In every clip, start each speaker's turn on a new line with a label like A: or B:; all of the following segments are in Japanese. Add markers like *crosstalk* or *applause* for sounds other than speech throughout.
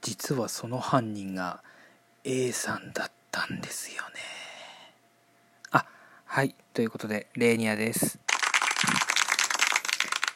A: 実はその犯人が A さんだったんですよね。あはいということでレーニアです。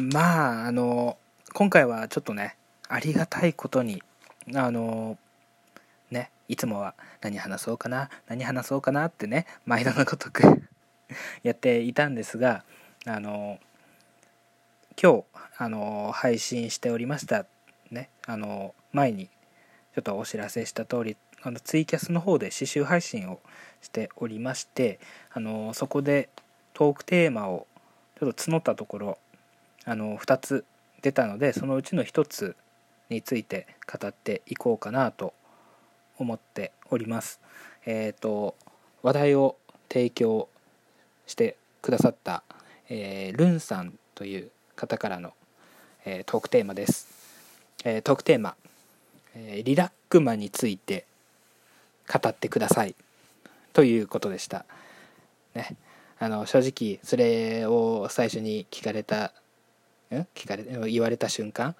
A: まああの今回はちょっとねありがたいことにあのねいつもは何話そうかな何話そうかなってね毎度のごとく *laughs* やっていたんですがあの今日あの配信しておりましたねあの前にちょっとお知らせした通りあのツイキャスの方で刺繍配信をしておりましてあのそこでトークテーマをちょっと募ったところあの2つ出たのでそのうちの1つについて語っていこうかなと思っております。えっ、ー、と話題を提供してくださった、えー、ルンさんという方からの、えー、トークテーマです。えー、トークテーマ、えリラックマについて語ってくださいということでした。ね、あの正直それを最初に聞かれたん？聞かれ言われた瞬間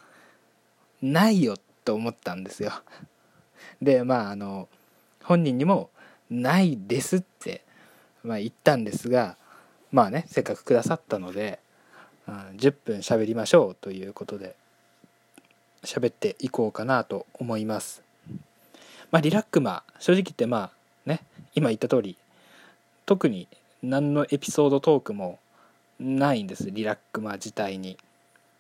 A: ないよと思ったんですよ。でまああの本人にも「ないです」って、まあ、言ったんですがまあねせっかくくださったので、うん、10分喋りましょうということで喋っていこうかなと思います。まあ、リラックマ正直言ってまあね今言った通り特に何のエピソードトークもないんですリラックマ自体に。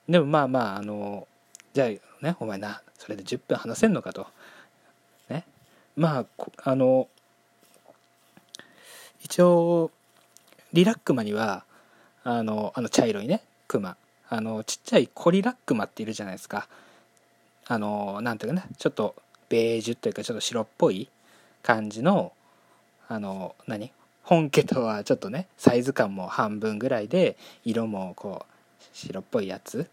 A: でもまあまああのじゃあねお前なそれで10分話せんのかと。ねまああの一応リラックマにはあのあの茶色いねクマあのちっちゃいコリラックマっているじゃないですかあのなんていうかなちょっとベージュというかちょっと白っぽい感じのあの何？本家とはちょっとねサイズ感も半分ぐらいで色もこう白っぽいやつ。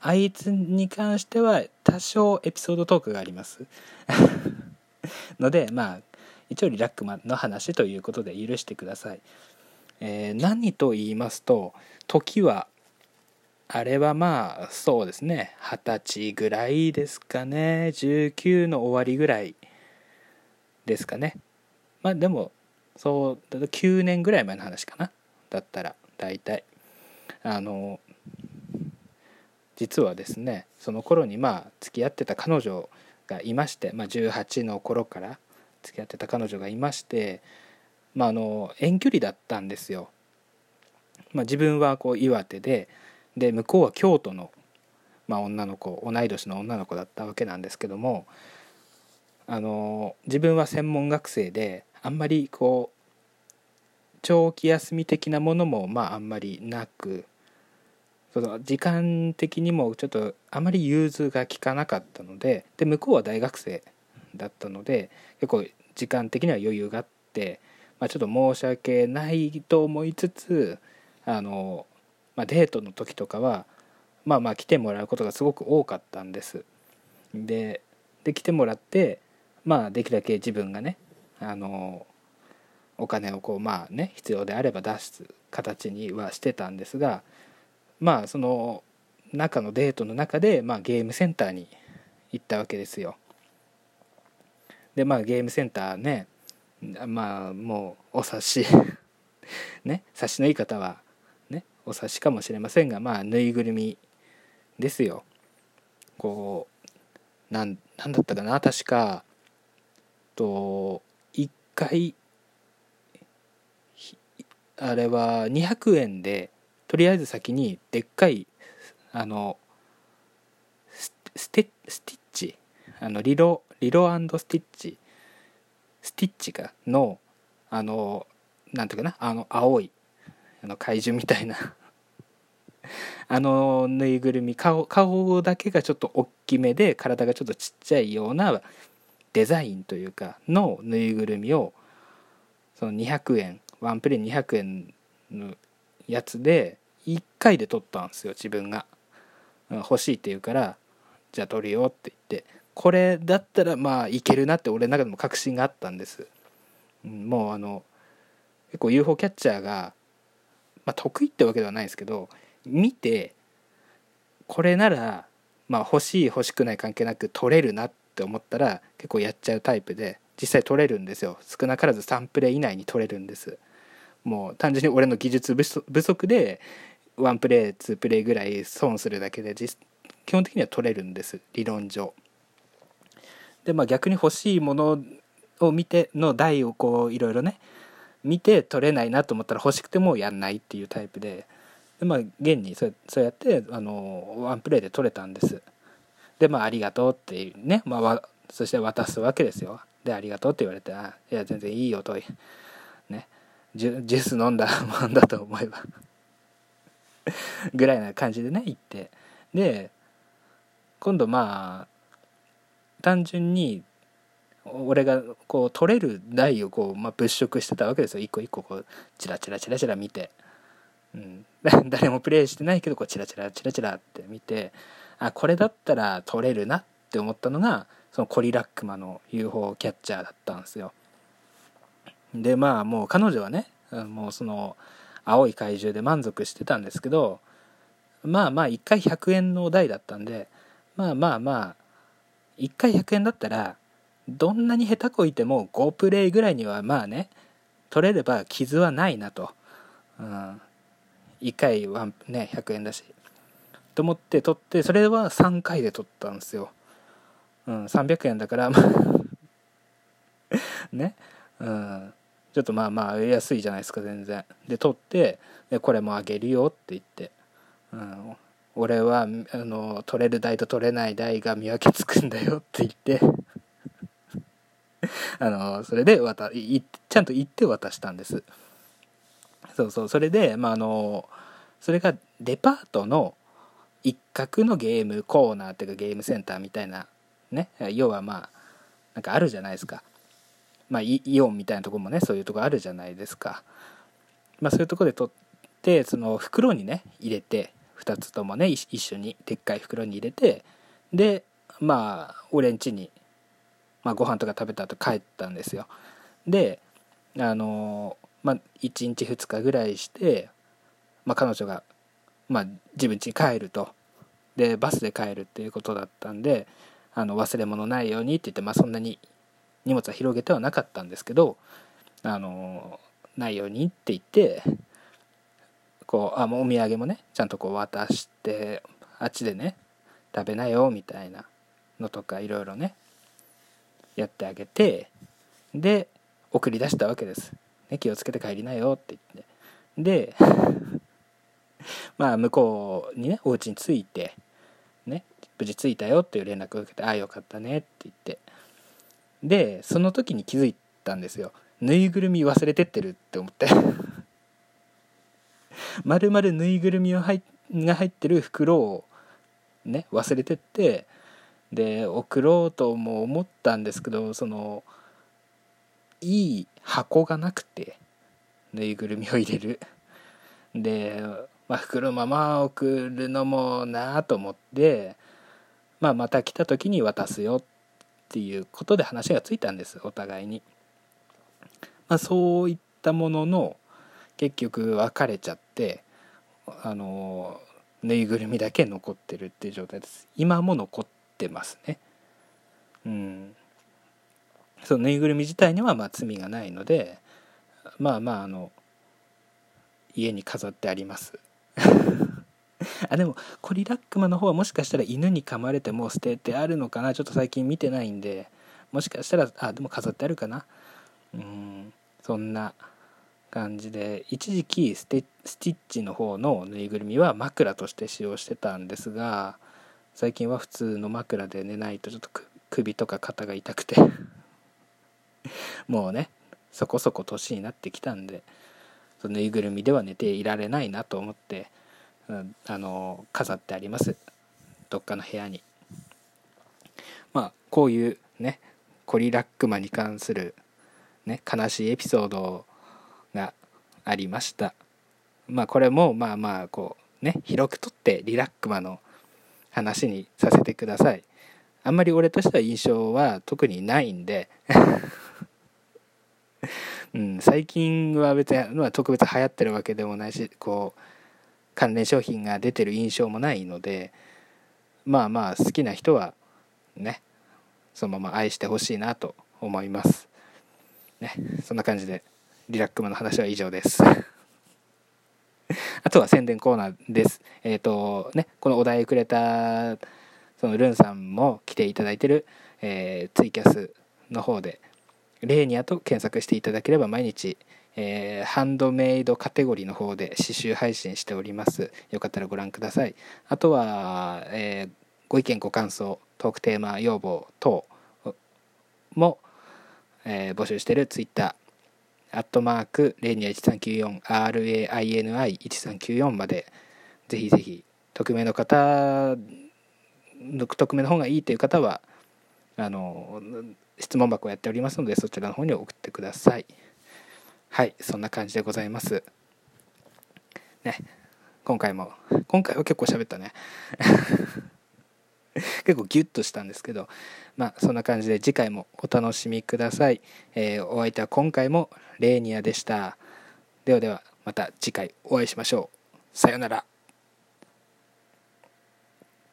A: あいつに関しては多少エピソードトークがあります。*laughs* のでまあ一応リラックマンの話ということで許してください、えー、何と言いますと時はあれはまあそうですね。二十歳ぐらいですかね。19の終わりぐらいですかね。まあでもそうだと9年ぐらい前の話かな。だったら大体。あの実はですねその頃にまあ付き合ってた彼女がいまして、まあ、18の頃から付き合ってた彼女がいまして、まあ、あの遠距離だったんですよ。まあ、自分はこう岩手でで向こうは京都の、まあ、女の子同い年の女の子だったわけなんですけどもあの自分は専門学生であんまりこう長期休み的なものもまああんまりなくその時間的にもちょっとあまり融通が利かなかったのでで向こうは大学生だったので結構時間的には余裕があって、まあ、ちょっと申し訳ないと思いつつあのまあ、デートの時とかはまあまあ来てもらうことがすごく多かったんです。でで来てもらってまあできるだけ自分がねあのお金をこうまあね必要であれば出す形にはしてたんですがまあその中のデートの中で、まあ、ゲームセンターに行ったわけですよ。でまあゲームセンターねまあもうお察し *laughs* ね察しのいい方はねお察しかもしれませんがまあぬいぐるみですよ。こうなんなんだったかな確か。と1回あれは200円でとりあえず先にでっかいあのステスティッチ。あのリロリロスティッチ。スティッチがのあのなんていうかなあの青いあの怪獣みたいな。*laughs* あのぬいぐるみ顔顔だけがちょっと大きめで体がちょっとちっちゃいようなデザインというかのぬいぐるみをその200円ワンプレイ200円のやつで1回で撮ったんですよ自分が。欲しいって言うからじゃあ撮るよって言って。これだったらまあいけるなって俺の中でも確信があったんです。もうあの結構 UFO キャッチャーがまあ、得意ってわけではないですけど見てこれならまあ欲しい欲しくない関係なく取れるなって思ったら結構やっちゃうタイプで実際取れるんですよ。少なからず3プレイ以内に取れるんです。もう単純に俺の技術不足で1プレイ2プレイぐらい損するだけで基本的には取れるんです。理論上。でまあ逆に欲しいものを見ての台をこういろいろね見て取れないなと思ったら欲しくてもやんないっていうタイプででまあ現にそうそうやってあのワンプレイで取れたんです。でまあありがとうっていうね、まあ、そして渡すわけですよ。でありがとうって言われてあいや全然いいよと。ね。ジュジュース飲んだもんだと思えば。ぐらいな感じでね行って。で今度まあ単純に俺がこう取れる台をこう、まあ、物色してたわけですよ。一個一個こうチラチラチラチラ見て、うん、*laughs* 誰もプレイしてないけどこうチラチラチラチラって見て。あこれだったら取れるなって思ったのがそのコリラックマの UFO キャッチャーだったんですよ。でまあもう彼女はねもうその青い怪獣で満足してたんですけどまあまあ1回100円の台だったんでまあまあまあ1回100円だったらどんなに下手こいても5プレイぐらいにはまあね取れれば傷はないなと、うん、1回はね100円だし。と思って取ってそれは3回で取ったんですよ、うん、300円だから *laughs* ね。うん。ちょっとまあまあ安いじゃないですか全然。で取ってでこれもあげるよって言って、うん、俺はあの取れる台と取れない台が見分けつくんだよって言って。*laughs* あのそれで渡いちゃんと言って渡したんです。そうそうそれでまああのそれがデパートの一角のゲームコーナーっていうかゲームセンターみたいなね要はまあなんかあるじゃないですか。まあイオンみたいなとこもねそういうとこあるじゃないですか。まあそういうとこで取ってその袋にね入れて2つともね一緒にでっかい袋に入れてでまあ俺ん家にまあ、ご飯とか食べた後帰ったんですよ。であのまあ1日2日ぐらいして、まあ、彼女が、まあ、自分家に帰ると。でバスで帰るっていうことだったんであの忘れ物ないようにって言って、まあ、そんなに荷物は広げてはなかったんですけどあのないようにって言ってこうあもうお土産もねちゃんとこう渡してあっちでね食べなよみたいなのとかいろいろねやってあげてで送り出したわけです、ね、気をつけて帰りなよって言って。で *laughs* まあ向こうにねお家に着いてね無事着いたよっていう連絡を受けて「ああよかったね」って言って。でその時に気づいたんですよ。ぬいぐるみ忘れてってるって思って。まるまるぬいぐるみを入が入ってる袋をね忘れてってで送ろうとも思ったんですけどそのいい箱がなくてぬいぐるみを入れる。で、まあ、袋まま送るのもなあと思って、まあ、また来た時に渡すよっていうことで話がついたんですお互いに、まあ、そういったものの結局別れちゃってあのぬいぐるみだけ残ってるっていう状態です。今も残っってますね。うん、そのぬいぐるみ自体にはまあ罪がないのでまあまああの家に飾ってあります。*laughs* あでもコリラックマの方はもしかしたら犬に噛まれても捨ててあるのかな？ちょっと最近見てないんでもしかしたらあでも飾ってあるかな？うんそんな感じで一時期ステスティッチの方のぬいぐるみは枕として使用してたんですが最近は普通の枕で寝ないとちょっと首とか肩が痛くて。*laughs* もうねそこそこ年になってきたんでそのぬいぐるみでは寝ていられないなと思って、うん、あの飾ってあります。どっかの部屋に。まあこういうねコリラックマに関するね悲しいエピソードがありました。まあこれもまあまあこうね広くとってリラックマの話にさせてください。あんまり俺としては印象は特にないんで。*laughs* うん、最近は別に、まあ、特別流行ってるわけでもないしこう関連商品が出てる印象もないのでまあまあ好きな人はねそのまま愛してほしいなと思います。ねそんな感じでリラックマの話は以上です。*laughs* *laughs* あとは宣伝コーナーです。えっ、ー、とねこのお題くれたそのルンさんも来ていただいてる、えー、ツイキャスの方でレーニアと検索していただければ毎日、えー、ハンドメイドカテゴリーの方で刺繍配信しております。よかったらご覧ください。あとは、えー、ご意見ご感想トークテーマ要望等も、えー、募集してるツイッターアットマークレーニア 1394RAINI1394 までぜひぜひ匿名の方匿名の方がいいという方はあの質問箱をやっておりますのでそちらの方に送ってください。はいそんな感じでございます。ね今回も今回は結構喋ったね。*laughs* 結構ギュッとしたんですけどまあそんな感じで次回もお楽しみください、えー、お相手は今回もレーニアでした。ではではまた次回お会いしましょう。さようなら。